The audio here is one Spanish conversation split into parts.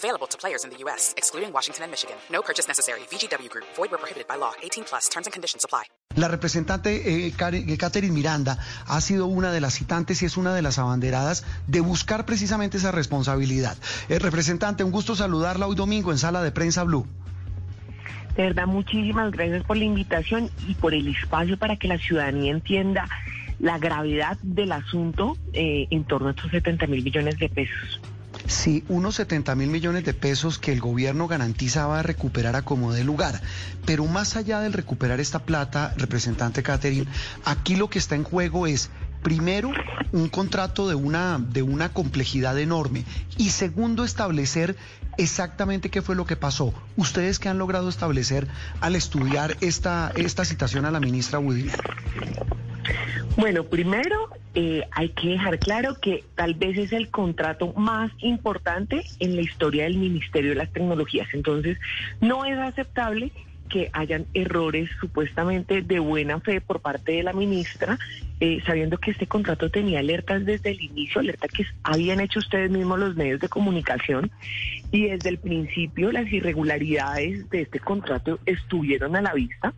Available to players in the U.S., excluding Washington and Michigan. No purchase necessary. VGW Group. Void where prohibited by law. 18 plus. Terms and conditions apply. La representante eh, eh, Catherine Miranda ha sido una de las citantes y es una de las abanderadas de buscar precisamente esa responsabilidad. Eh, representante, un gusto saludarla hoy domingo en Sala de Prensa Blue. De verdad, muchísimas gracias por la invitación y por el espacio para que la ciudadanía entienda la gravedad del asunto eh, en torno a estos 70 mil millones de pesos. Sí, unos 70 mil millones de pesos que el gobierno garantiza va a recuperar a como de lugar. Pero más allá del recuperar esta plata, representante Catherine, aquí lo que está en juego es, primero, un contrato de una, de una complejidad enorme. Y segundo, establecer exactamente qué fue lo que pasó. Ustedes que han logrado establecer al estudiar esta, esta citación a la ministra Woody. Bueno, primero eh, hay que dejar claro que tal vez es el contrato más importante en la historia del Ministerio de las Tecnologías. Entonces, no es aceptable que hayan errores supuestamente de buena fe por parte de la ministra, eh, sabiendo que este contrato tenía alertas desde el inicio, alertas que habían hecho ustedes mismos los medios de comunicación, y desde el principio las irregularidades de este contrato estuvieron a la vista.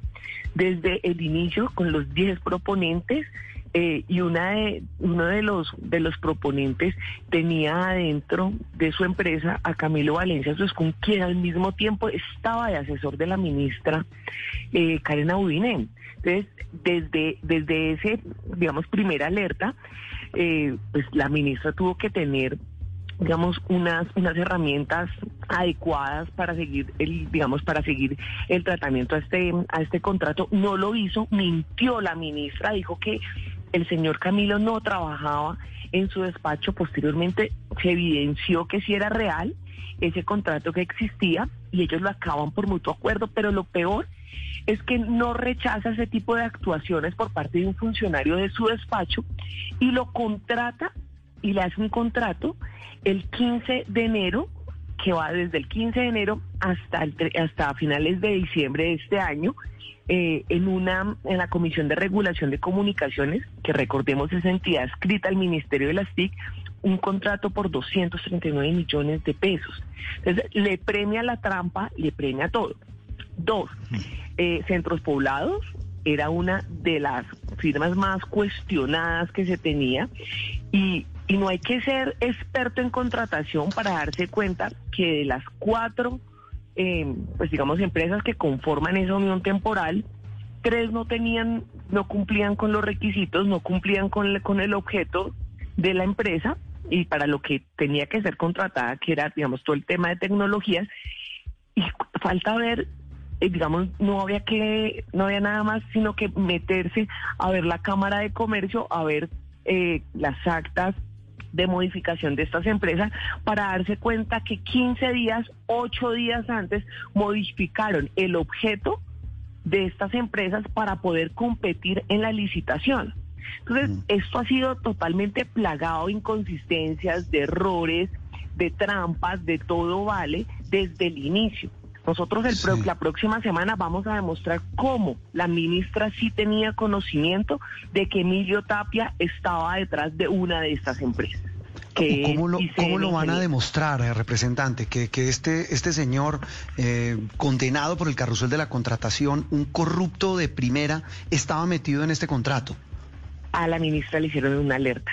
Desde el inicio, con los 10 proponentes, eh, y una de, uno de los, de los proponentes tenía adentro de su empresa a Camilo Valencia Suescún, quien al mismo tiempo estaba de asesor de la ministra eh, Karen Audinen. Entonces, desde, desde ese, digamos, primera alerta, eh, pues la ministra tuvo que tener digamos unas unas herramientas adecuadas para seguir el digamos para seguir el tratamiento a este a este contrato no lo hizo mintió la ministra dijo que el señor Camilo no trabajaba en su despacho posteriormente se evidenció que sí era real ese contrato que existía y ellos lo acaban por mutuo acuerdo pero lo peor es que no rechaza ese tipo de actuaciones por parte de un funcionario de su despacho y lo contrata y le hace un contrato el 15 de enero, que va desde el 15 de enero hasta, el, hasta finales de diciembre de este año, eh, en, una, en la Comisión de Regulación de Comunicaciones, que recordemos esa entidad escrita al Ministerio de las TIC, un contrato por 239 millones de pesos. Entonces, le premia la trampa, le premia todo. Dos, eh, centros poblados era una de las firmas más cuestionadas que se tenía y, y no hay que ser experto en contratación para darse cuenta que de las cuatro, eh, pues digamos, empresas que conforman esa unión temporal, tres no tenían, no cumplían con los requisitos, no cumplían con, el- con el objeto de la empresa y para lo que tenía que ser contratada, que era, digamos, todo el tema de tecnologías, y falta ver eh, digamos no había que no había nada más sino que meterse a ver la cámara de comercio a ver eh, las actas de modificación de estas empresas para darse cuenta que 15 días, 8 días antes modificaron el objeto de estas empresas para poder competir en la licitación. Entonces, esto ha sido totalmente plagado de inconsistencias, de errores, de trampas, de todo vale desde el inicio. Nosotros el pro- la próxima semana vamos a demostrar cómo la ministra sí tenía conocimiento de que Emilio Tapia estaba detrás de una de estas empresas. que ¿Cómo lo, cómo lo van a demostrar, eh, representante? Que, que este, este señor eh, condenado por el carrusel de la contratación, un corrupto de primera, estaba metido en este contrato. A la ministra le hicieron una alerta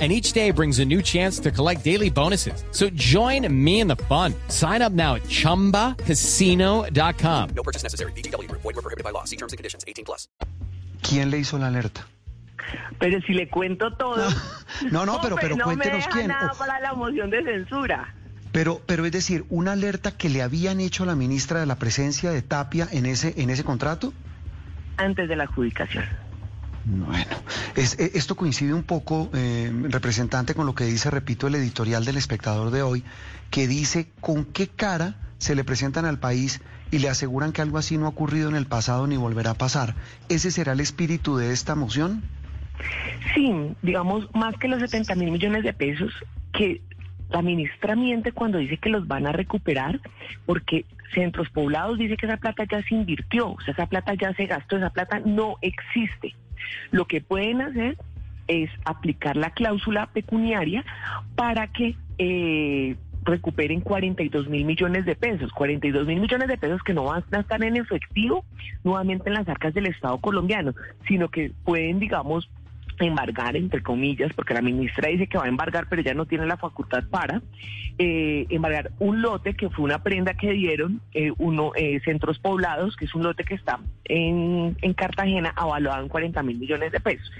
And each day brings a new chance to collect daily bonuses. So join me in the fun. Sign up now at chumbacasino.com. No purchase necessary. Group. Void were prohibited by law. See terms and conditions. 18 plus. ¿Quién le hizo la alerta? Pero si le cuento todo. No, no, pero, pero no cuéntenos me deja quién. nada O- para la moción de censura. Pero, pero es decir, una alerta que le habían hecho a la ministra de la presencia de Tapia en ese, en ese contrato. Antes de la adjudicación. Bueno, es, e, esto coincide un poco, eh, representante, con lo que dice, repito, el editorial del espectador de hoy, que dice con qué cara se le presentan al país y le aseguran que algo así no ha ocurrido en el pasado ni volverá a pasar. ¿Ese será el espíritu de esta moción? Sí, digamos, más que los 70 mil millones de pesos, que la ministra miente cuando dice que los van a recuperar, porque Centros Poblados dice que esa plata ya se invirtió, o sea, esa plata ya se gastó, esa plata no existe. Lo que pueden hacer es aplicar la cláusula pecuniaria para que eh, recuperen 42 mil millones de pesos, 42 mil millones de pesos que no van a estar en efectivo nuevamente en las arcas del Estado colombiano, sino que pueden, digamos, embargar, entre comillas, porque la ministra dice que va a embargar, pero ya no tiene la facultad para, eh, embargar un lote que fue una prenda que dieron eh, uno eh, Centros Poblados, que es un lote que está en, en Cartagena, avaluado en 40 mil millones de pesos.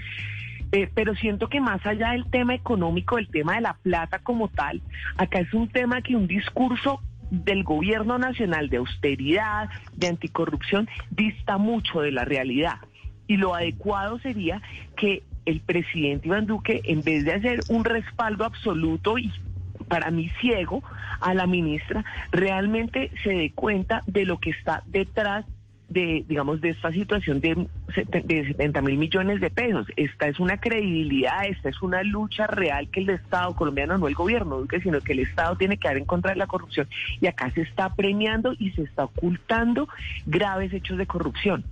Eh, pero siento que más allá del tema económico, el tema de la plata como tal, acá es un tema que un discurso del gobierno nacional de austeridad, de anticorrupción, dista mucho de la realidad. Y lo adecuado sería que el presidente Iván Duque, en vez de hacer un respaldo absoluto y para mí ciego a la ministra, realmente se dé cuenta de lo que está detrás de, digamos, de esta situación de, de 70 mil millones de pesos. Esta es una credibilidad, esta es una lucha real que el Estado colombiano, no el gobierno, sino que el Estado tiene que dar en contra de la corrupción. Y acá se está premiando y se está ocultando graves hechos de corrupción.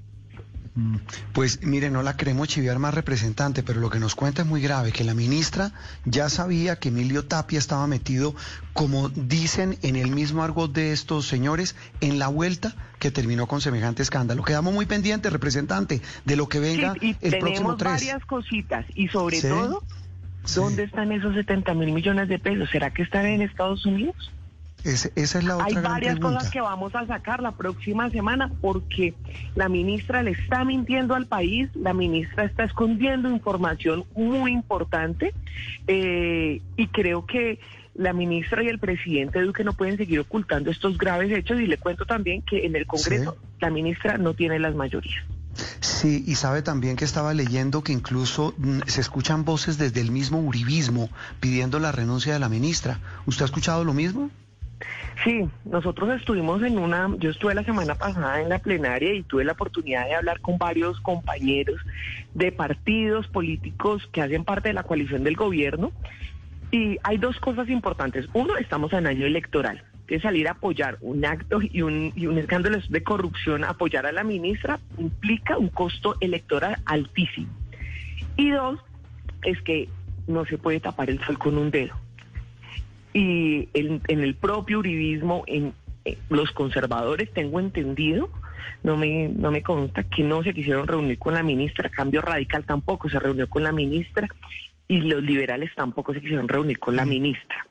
Pues mire, no la queremos chiviar más representante, pero lo que nos cuenta es muy grave, que la ministra ya sabía que Emilio Tapia estaba metido, como dicen en el mismo argot de estos señores, en la vuelta que terminó con semejante escándalo. Quedamos muy pendientes, representante, de lo que venga y el próximo tenemos 3. varias cositas y sobre Sí. todo, Sí. ¿dónde están esos 70 mil millones de pesos? ¿Será que están en Estados Unidos? Ese- esa es la otra Hay varias pregunta. cosas que vamos a sacar la próxima semana porque la ministra le está mintiendo al país, la ministra está escondiendo información muy importante eh, y creo que la ministra y el presidente Duque no pueden seguir ocultando estos graves hechos y le cuento también que en el Congreso la ministra no tiene las mayorías. Sí, y sabe también que estaba leyendo que incluso mm, se escuchan voces desde el mismo uribismo pidiendo la renuncia de la ministra. ¿Usted ha escuchado lo mismo? Sí, nosotros estuvimos en una, yo estuve la semana pasada en la plenaria y tuve la oportunidad de hablar con varios compañeros de partidos políticos que hacen parte de la coalición del gobierno. Y hay dos cosas importantes. Uno, estamos en año electoral. Que salir a apoyar un acto y un, y un escándalo de corrupción, apoyar a la ministra, implica un costo electoral altísimo. Y dos, es que no se puede tapar el sol con un dedo y en, en el propio uribismo, en, en los conservadores, tengo entendido, no me, no me consta que no se quisieron reunir con la ministra, Cambio Radical tampoco se reunió con la ministra y los liberales tampoco se quisieron reunir con la ministra.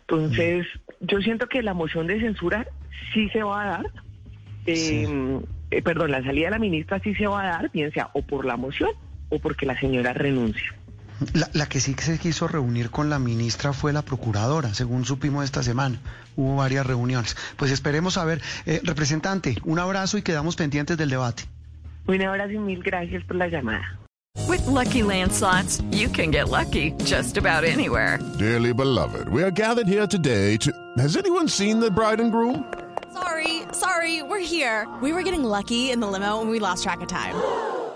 Entonces, yo siento que la moción de censura sí se va a dar. Eh, eh, perdón, la salida de la ministra sí se va a dar, bien sea o por la moción o porque la señora renuncia. La, la que sí que se quiso reunir con la ministra fue la procuradora, según supimos esta semana. Hubo varias reuniones. Pues esperemos a ver. Eh, representante, un abrazo y quedamos pendientes del debate. Un abrazo y mil gracias por la llamada. With Lucky Land slots, you can get lucky just about anywhere. Dearly beloved, we are gathered here today to. Has anyone seen the bride and groom? Sorry, sorry, we're here. We were getting lucky in the limo and we lost track of time.